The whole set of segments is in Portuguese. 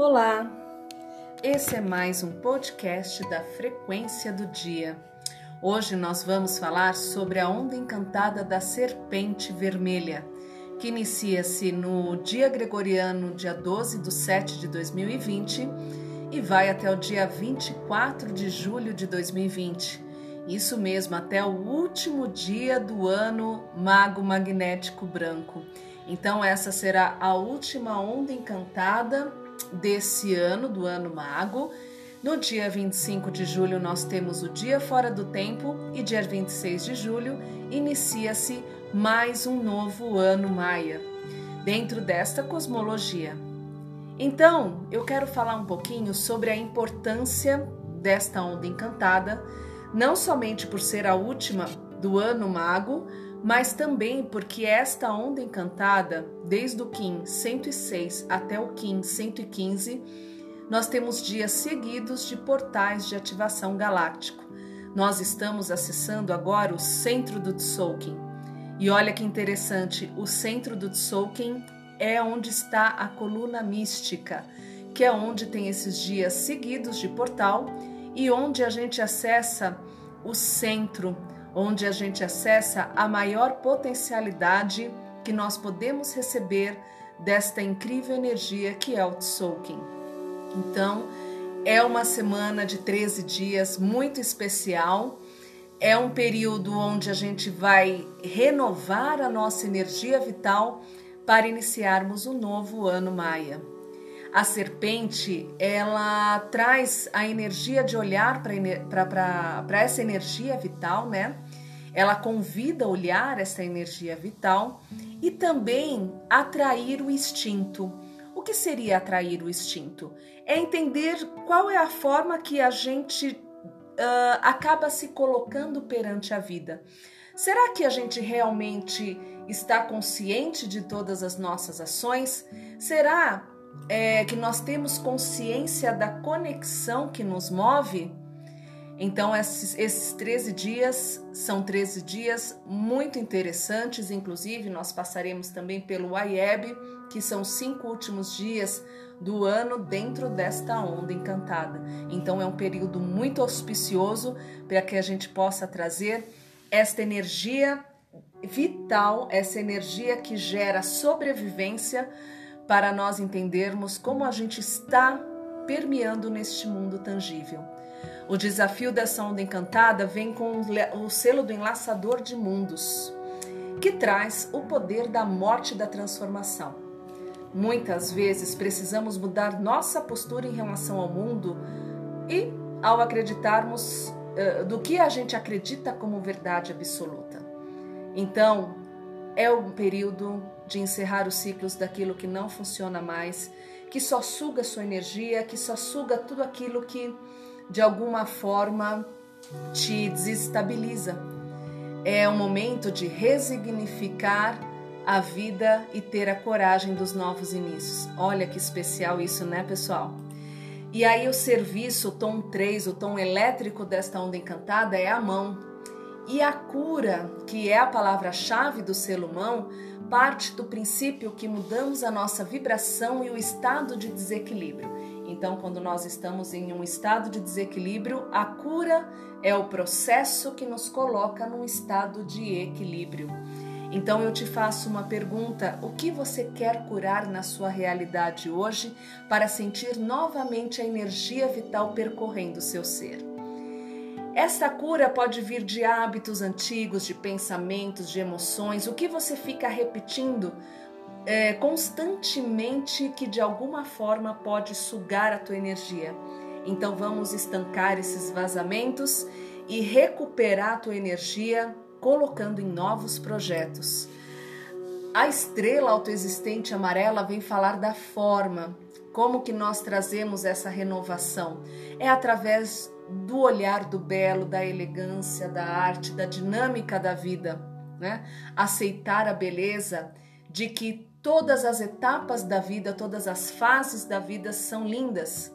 Olá! Esse é mais um podcast da Frequência do Dia. Hoje nós vamos falar sobre a onda encantada da serpente vermelha, que inicia-se no dia gregoriano, dia 12 de 7 de 2020, e vai até o dia 24 de julho de 2020. Isso mesmo, até o último dia do ano mago magnético branco. Então, essa será a última onda encantada desse ano, do ano mago. No dia 25 de julho, nós temos o Dia Fora do Tempo e dia 26 de julho inicia-se mais um novo ano maia, dentro desta cosmologia. Então, eu quero falar um pouquinho sobre a importância desta onda encantada, não somente por ser a última do ano mago, mas também porque esta onda encantada, desde o Kim 106 até o Kim 115, nós temos dias seguidos de portais de ativação galáctico. Nós estamos acessando agora o centro do Tzolk'in. E olha que interessante, o centro do Tzolk'in é onde está a coluna mística, que é onde tem esses dias seguidos de portal e onde a gente acessa o centro, onde a gente acessa a maior potencialidade que nós podemos receber desta incrível energia que é o Tzolk'in. Então, é uma semana de 13 dias muito especial. É um período onde a gente vai renovar a nossa energia vital para iniciarmos o um novo ano maia. A serpente, ela traz a energia de olhar para essa energia vital, né? Ela convida a olhar essa energia vital e também atrair o instinto. O que seria atrair o instinto? É entender qual é a forma que a gente uh, acaba se colocando perante a vida. Será que a gente realmente está consciente de todas as nossas ações? Será é, que nós temos consciência da conexão que nos move? Então, esses, esses 13 dias são 13 dias muito interessantes, inclusive nós passaremos também pelo IEB, que são os cinco últimos dias do ano dentro desta onda encantada. Então, é um período muito auspicioso para que a gente possa trazer esta energia vital, essa energia que gera sobrevivência para nós entendermos como a gente está permeando neste mundo tangível. O desafio dessa onda encantada vem com o selo do enlaçador de mundos, que traz o poder da morte da transformação. Muitas vezes precisamos mudar nossa postura em relação ao mundo e ao acreditarmos uh, do que a gente acredita como verdade absoluta. Então, é um período de encerrar os ciclos daquilo que não funciona mais, que só suga sua energia, que só suga tudo aquilo que de alguma forma te desestabiliza. É um momento de resignificar a vida e ter a coragem dos novos inícios. Olha que especial isso, né, pessoal? E aí o serviço, o tom 3, o tom elétrico desta onda encantada é a mão. E a cura, que é a palavra-chave do selo mão, parte do princípio que mudamos a nossa vibração e o estado de desequilíbrio. Então, quando nós estamos em um estado de desequilíbrio, a cura é o processo que nos coloca num estado de equilíbrio. Então eu te faço uma pergunta: o que você quer curar na sua realidade hoje para sentir novamente a energia vital percorrendo seu ser? Esta cura pode vir de hábitos antigos, de pensamentos, de emoções, o que você fica repetindo é, constantemente que de alguma forma pode sugar a tua energia. Então vamos estancar esses vazamentos e recuperar a tua energia colocando em novos projetos. A estrela autoexistente amarela vem falar da forma, como que nós trazemos essa renovação. É através do olhar do belo, da elegância, da arte, da dinâmica da vida, né? Aceitar a beleza de que Todas as etapas da vida, todas as fases da vida são lindas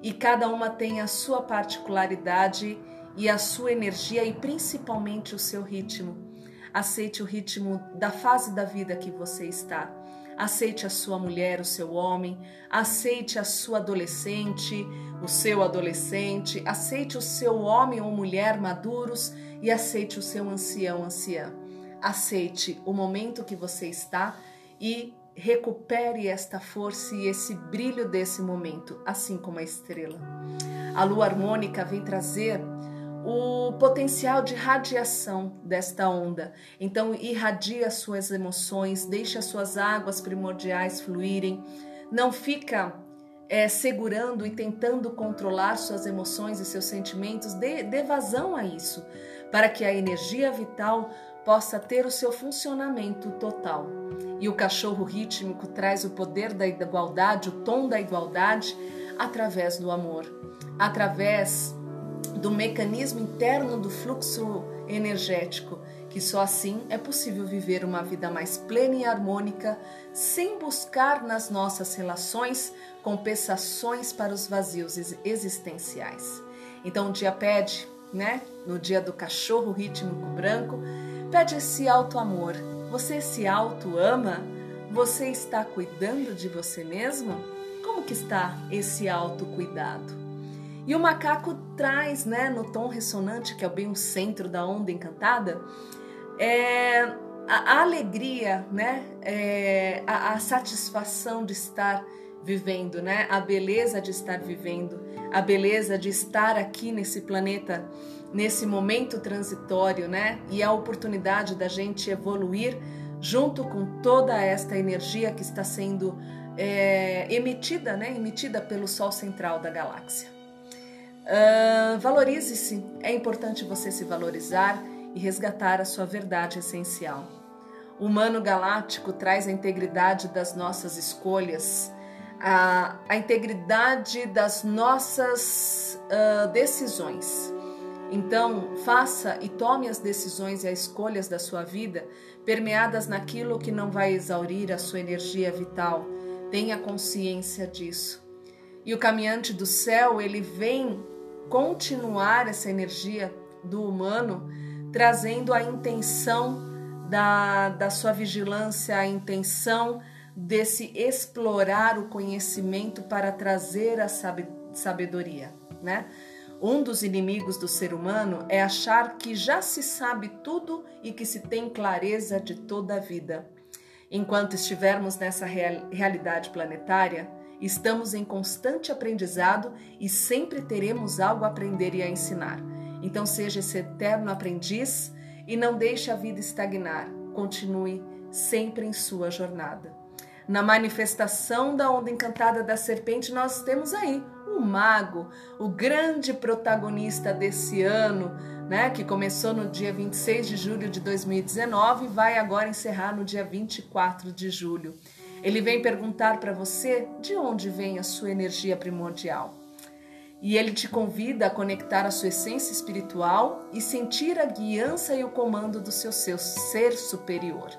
e cada uma tem a sua particularidade e a sua energia e principalmente o seu ritmo. Aceite o ritmo da fase da vida que você está. aceite a sua mulher, o seu homem, aceite a sua adolescente, o seu adolescente, aceite o seu homem ou mulher maduros e aceite o seu ancião, anciã. Aceite o momento que você está e recupere esta força e esse brilho desse momento, assim como a estrela. A lua harmônica vem trazer o potencial de radiação desta onda. Então, irradia suas emoções, deixe as suas águas primordiais fluírem, não fica é, segurando e tentando controlar suas emoções e seus sentimentos, dê, dê vazão a isso, para que a energia vital possa ter o seu funcionamento total. E o cachorro rítmico traz o poder da igualdade, o tom da igualdade, através do amor, através do mecanismo interno do fluxo energético, que só assim é possível viver uma vida mais plena e harmônica, sem buscar nas nossas relações compensações para os vazios existenciais. Então o dia pede, né? No dia do cachorro rítmico branco, pede esse alto amor. Você se auto ama? Você está cuidando de você mesmo? Como que está esse autocuidado? E o macaco traz, né, no tom ressonante, que é bem o centro da onda encantada, é, a, a alegria, né, é, a, a satisfação de estar vivendo, né, a beleza de estar vivendo, a beleza de estar aqui nesse planeta, nesse momento transitório, né, e a oportunidade da gente evoluir junto com toda esta energia que está sendo é, emitida, né, emitida pelo Sol central da galáxia. Uh, Valorize-se. É importante você se valorizar e resgatar a sua verdade essencial. O humano galáctico traz a integridade das nossas escolhas, a, a integridade das nossas uh, decisões. Então, faça e tome as decisões e as escolhas da sua vida permeadas naquilo que não vai exaurir a sua energia vital. Tenha consciência disso. E o caminhante do céu, ele vem continuar essa energia do humano, trazendo a intenção da, da sua vigilância, a intenção desse explorar o conhecimento para trazer a sabedoria, né? Um dos inimigos do ser humano é achar que já se sabe tudo e que se tem clareza de toda a vida. Enquanto estivermos nessa real, realidade planetária, Estamos em constante aprendizado e sempre teremos algo a aprender e a ensinar. Então, seja esse eterno aprendiz e não deixe a vida estagnar. Continue sempre em sua jornada. Na manifestação da onda encantada da serpente, nós temos aí o mago, o grande protagonista desse ano, né, que começou no dia 26 de julho de 2019 e vai agora encerrar no dia 24 de julho. Ele vem perguntar para você de onde vem a sua energia primordial. E ele te convida a conectar a sua essência espiritual e sentir a guiança e o comando do seu, seu ser superior.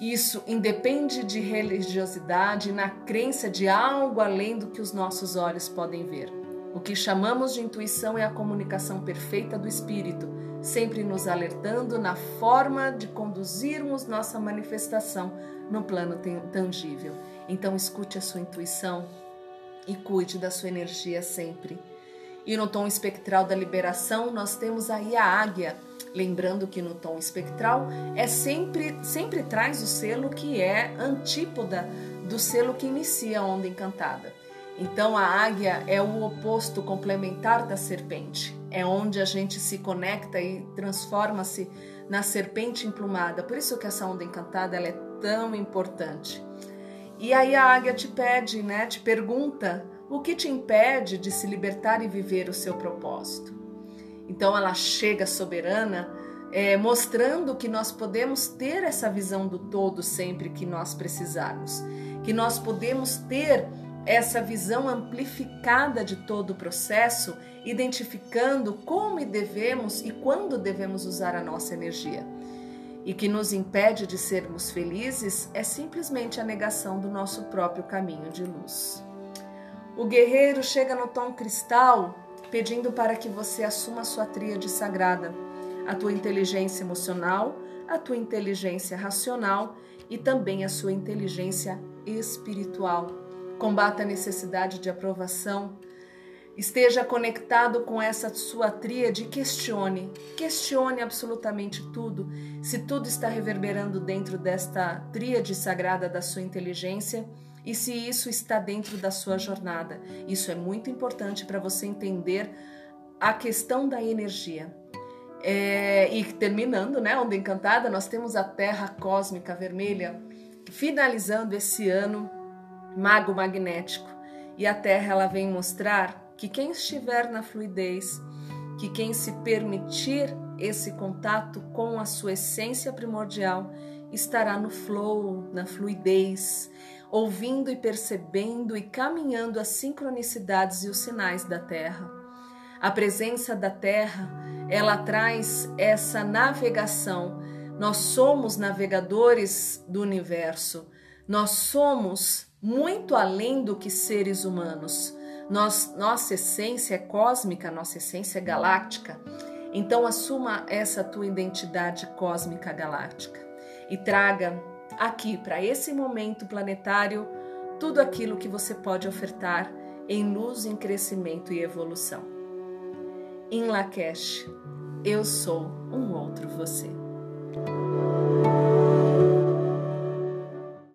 Isso independe de religiosidade na crença de algo além do que os nossos olhos podem ver. O que chamamos de intuição é a comunicação perfeita do espírito, sempre nos alertando na forma de conduzirmos nossa manifestação no plano tangível. Então escute a sua intuição e cuide da sua energia sempre. E no tom espectral da liberação, nós temos aí a águia. Lembrando que no tom espectral é sempre sempre traz o selo que é antípoda do selo que inicia a onda encantada. Então a águia é o oposto complementar da serpente. É onde a gente se conecta e transforma-se na serpente emplumada. Por isso que essa onda encantada ela é tão importante. E aí a águia te pede, né? Te pergunta o que te impede de se libertar e viver o seu propósito. Então ela chega soberana, é, mostrando que nós podemos ter essa visão do todo sempre que nós precisarmos, que nós podemos ter essa visão amplificada de todo o processo, identificando como devemos e quando devemos usar a nossa energia. E que nos impede de sermos felizes é simplesmente a negação do nosso próprio caminho de luz. O guerreiro chega no tom cristal pedindo para que você assuma sua tríade sagrada, a tua inteligência emocional, a tua inteligência racional e também a sua inteligência espiritual. Combata a necessidade de aprovação. Esteja conectado com essa sua tríade, questione, questione absolutamente tudo. Se tudo está reverberando dentro desta tríade sagrada da sua inteligência, e se isso está dentro da sua jornada. Isso é muito importante para você entender a questão da energia. É, e terminando, né, Onda Encantada, nós temos a Terra Cósmica Vermelha, finalizando esse ano mago magnético. E a Terra ela vem mostrar que quem estiver na fluidez, que quem se permitir esse contato com a sua essência primordial, estará no flow, na fluidez, ouvindo e percebendo e caminhando as sincronicidades e os sinais da Terra. A presença da Terra, ela traz essa navegação. Nós somos navegadores do universo. Nós somos muito além do que seres humanos. Nós, nossa essência é cósmica, nossa essência é galáctica. Então assuma essa tua identidade cósmica galáctica e traga aqui para esse momento planetário tudo aquilo que você pode ofertar em luz, em crescimento e evolução. Em Lakesh, eu sou um outro você.